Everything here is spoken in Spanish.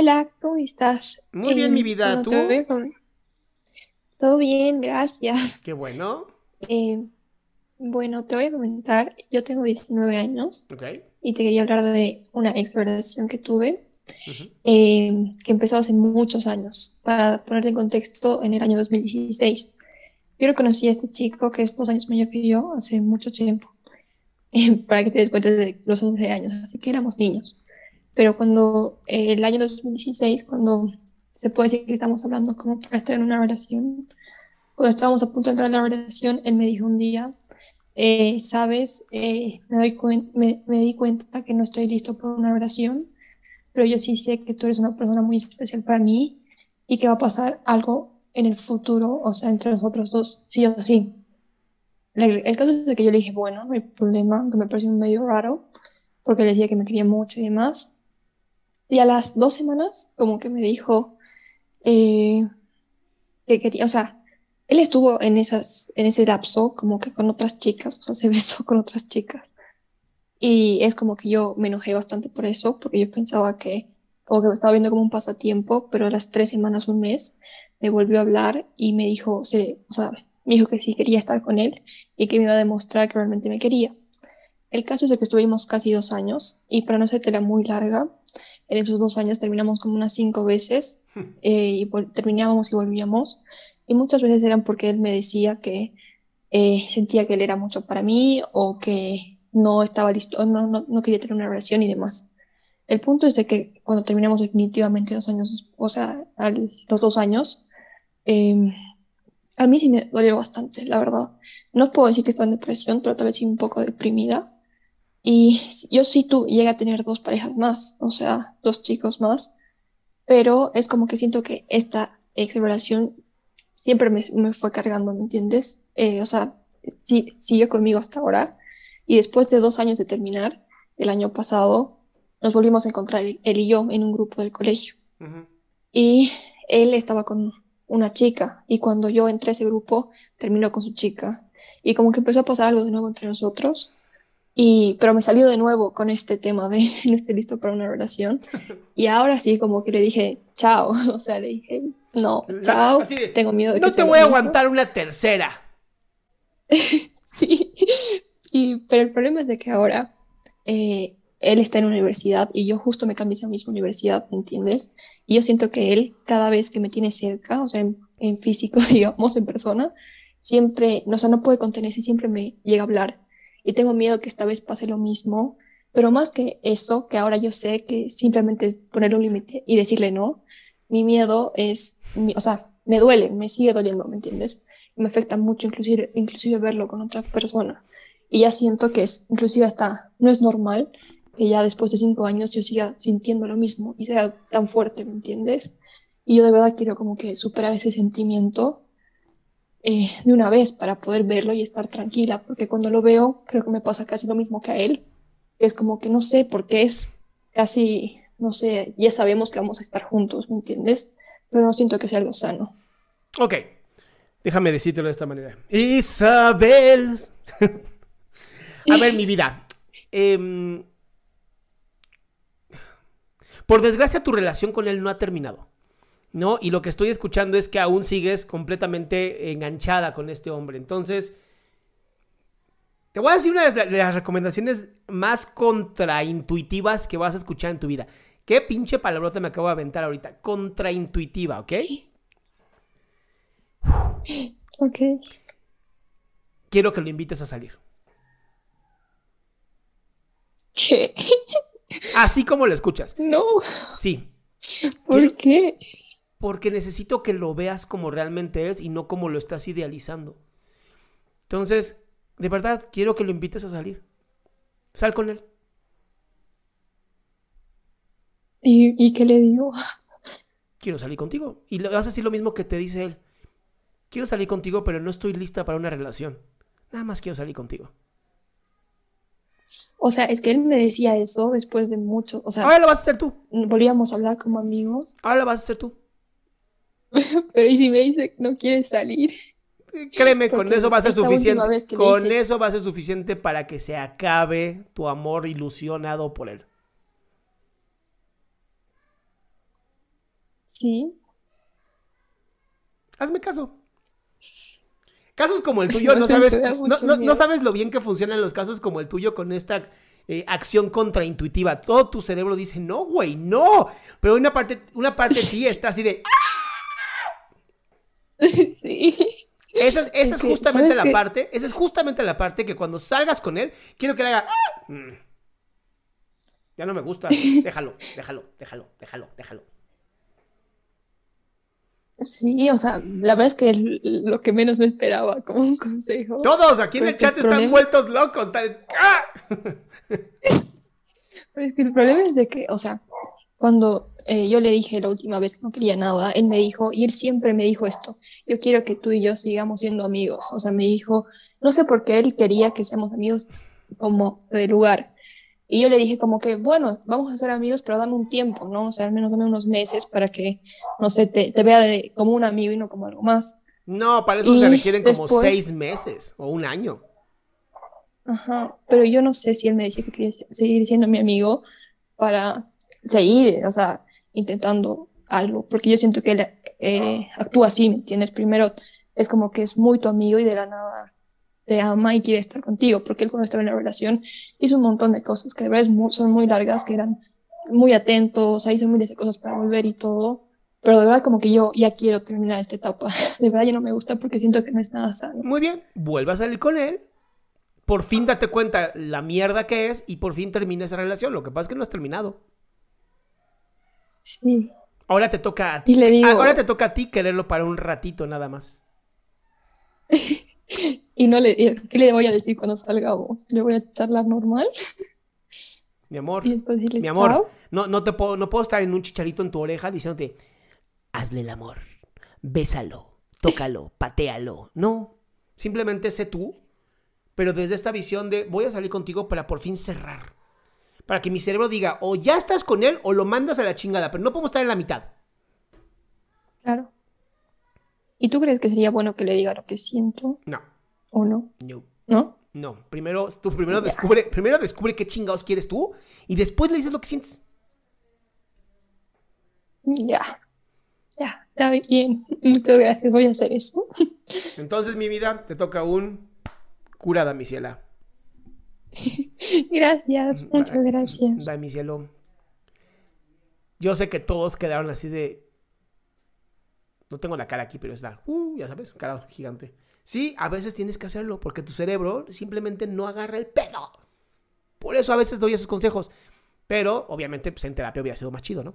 Hola, ¿cómo estás? Muy bien, mi vida, bueno, ¿tú? com- Todo bien, gracias. Qué bueno. Eh, bueno, te voy a comentar, yo tengo 19 años y te quería hablar de una ex relación que tuve, eh, que empezó hace muchos años. Para ponerte en contexto, en el año 2016. Yo lo conocí a este chico que es dos años mayor que yo hace mucho tiempo, eh, para que te des cuenta de los 11 años, así que éramos niños. Pero cuando eh, el año 2016, cuando se puede decir que estamos hablando como para estar en una relación, cuando estábamos a punto de entrar en la relación, él me dijo un día, eh, sabes, Eh, me doy me, me di cuenta que no estoy listo por una relación, pero yo sí sé que tú eres una persona muy especial para mí y que va a pasar algo en el futuro, o sea, entre nosotros dos, sí o sí. El, el caso es de que yo le dije, bueno, no hay problema, que me pareció medio raro, porque le decía que me quería mucho y demás. Y a las dos semanas, como que me dijo eh, que quería, o sea, él estuvo en esas, en ese lapso como que con otras chicas, o sea, se besó con otras chicas. Y es como que yo me enojé bastante por eso, porque yo pensaba que como que me estaba viendo como un pasatiempo, pero a las tres semanas, un mes, me volvió a hablar y me dijo, se, o sea, me dijo que sí quería estar con él y que me iba a demostrar que realmente me quería. El caso es que estuvimos casi dos años y para no hacértela muy larga, en esos dos años terminamos como unas cinco veces eh, y terminábamos y volvíamos. Y muchas veces eran porque él me decía que eh, sentía que él era mucho para mí o que no estaba listo, no, no, no quería tener una relación y demás. El punto es de que cuando terminamos definitivamente dos años, o sea, al- los dos años, eh, a mí sí me dolió bastante, la verdad. No puedo decir que estaba en depresión, pero tal vez sí un poco deprimida. Y yo sí tú llegué a tener dos parejas más, o sea, dos chicos más, pero es como que siento que esta ex relación siempre me, me fue cargando, ¿me entiendes? Eh, o sea, sí, siguió conmigo hasta ahora. Y después de dos años de terminar, el año pasado, nos volvimos a encontrar él y yo en un grupo del colegio. Ujú. Y él estaba con una chica y cuando yo entré a ese grupo terminó con su chica y como que empezó a pasar algo de nuevo entre nosotros y pero me salió de nuevo con este tema de no estoy listo para una relación y ahora sí como que le dije chao, o sea, le dije no, chao, de, tengo miedo de No que te voy a mismo". aguantar una tercera. Sí, y, pero el problema es de que ahora eh, él está en universidad y yo justo me cambié a esa misma universidad, ¿me entiendes? Y yo siento que él, cada vez que me tiene cerca, o sea, en, en físico, digamos, en persona, siempre, no, o sea, no puede contenerse, siempre me llega a hablar. Y tengo miedo que esta vez pase lo mismo, pero más que eso, que ahora yo sé que simplemente es poner un límite y decirle no, mi miedo es, mi- o sea, me duele, me sigue doliendo, ¿me entiendes? me afecta mucho inclusive, inclusive verlo con otra persona. Y ya siento que es, inclusive hasta, no es normal que ya después de cinco años yo siga sintiendo lo mismo y sea tan fuerte, ¿me entiendes? Y yo de verdad quiero como que superar ese sentimiento eh, de una vez para poder verlo y estar tranquila, porque cuando lo veo creo que me pasa casi lo mismo que a él. Es como que no sé, porque es casi, no sé, ya sabemos que vamos a estar juntos, ¿me entiendes? Pero no siento que sea algo sano. Ok. Déjame decírtelo de esta manera. Isabel. A ver, mi vida. Em, por desgracia, tu relación con él no ha terminado. ¿No? Y lo que estoy escuchando es que aún sigues completamente enganchada con este hombre. Entonces, te voy a decir una de las recomendaciones más contraintuitivas que vas a escuchar en tu vida. ¿Qué pinche palabrota me acabo de aventar ahorita? Contraintuitiva, ¿ok? Ok. Quiero que lo invites a salir. ¿Qué? Así como lo escuchas. No. Sí. ¿Por Quiero- qué? Porque necesito que lo veas como realmente es y no como lo estás idealizando. Entonces, de verdad, quiero que lo invites a salir. Sal con él. ¿Y, y qué le digo? Quiero salir contigo. Y le vas a decir lo mismo que te dice él. Quiero salir contigo, pero no estoy lista para una relación. Nada más quiero salir contigo. O sea, es que él me decía eso después de mucho. O sea, Ahora lo vas a hacer tú. volvíamos a hablar como amigos. Ahora lo vas a hacer tú. Pero ¿y si me dice que no quiere salir? Créeme, con eso va a ser suficiente. Con dije- eso va a ser suficiente para que se acabe tu amor ilusionado por él. Sí. Hazme caso. Casos como el tuyo, No sabes, no, no- sabes lo bien que funcionan los casos como el tuyo con esta eh, acción contraintuitiva. Todo tu cerebro dice, no, güey, no. Pero una parte, una parte de ti está así de, Sí. esa, es- esa es Es que, justamente ¿sabes la parte, esa es justamente la parte que cuando salgas con él, quiero que le haga, "Ah, mm, ya no me gusta, déjalo, déjalo, déjalo, déjalo, déjalo. Sí, o sea, la verdad es que es lo que menos me esperaba como un consejo. Todos aquí en el chat están vueltos locos. están- ¡Ah! Pero es que el problema es de que, o sea, cuando eh, yo le dije la última vez que no quería nada, él me dijo, y él siempre me dijo esto, yo quiero que tú y yo sigamos siendo amigos. O sea, me dijo, no sé por qué él quería que seamos amigos como de lugar. Y yo le dije como que, bueno, vamos a ser amigos, pero dame un tiempo, ¿no? O sea, al menos dame unos meses para que, no sé, te, te vea de, como un amigo y no como algo más. No, para eso Y se requieren como seis meses o un año. Ajá, pero yo no sé si él me decía que quería se- seguir siendo mi amigo para seguir, o sea, intentando algo, porque yo siento que él eh, actúa así, ¿me entiendes? Primero es como que es muy tu amigo y de la nada te ama y quiere estar contigo, porque él cuando estaba en la relación hizo un montón de cosas que de verdad son muy largas, que eran muy atentos, o sea, hizo miles de cosas para volver y todo, pero de verdad como que yo ya quiero terminar esta etapa, de verdad ya no me gusta porque siento que no es nada sano. Muy bien, vuelve a salir con él. Por fin date cuenta la mierda que es y por fin termina esa relación. Lo que pasa es que no has terminado. Sí. Ahora te toca a ti. Y le digo- Ahora te toca a ti quererlo para un ratito nada más. Y no le, ¿qué le voy a decir cuando salgamos? ¿Le voy a charlar normal? Mi amor, Y decirle mi amor, chao. no, no te puedo, no puedo estar en un chicharito en tu oreja diciéndote, hazle el amor, bésalo, tócalo, patealo. No, simplemente sé tú, pero desde esta visión de voy a salir contigo para por fin cerrar. Para que mi cerebro diga, o ya estás con él o lo mandas a la chingada, pero no podemos estar en la mitad. Claro. ¿Y tú crees que sería bueno que le diga lo que siento No, o no? no, ¿No? no. Primero, tú primero descubre, primero descubre qué chingados quieres tú y después le dices lo que sientes. Ya. Ya, está bien. Muchas gracias. Voy a hacer eso. Entonces, mi vida, te toca un curada, mi ciela. Gracias. Muchas gracias. Bye, mi cielo. Yo sé que todos quedaron así de. No tengo la cara aquí, pero es la. Uh, ya sabes, cara gigante. Sí, a veces tienes que hacerlo porque tu cerebro simplemente no agarra el pedo. Por eso a veces doy esos consejos. Pero, obviamente, pues en terapia hubiera sido más chido, ¿no?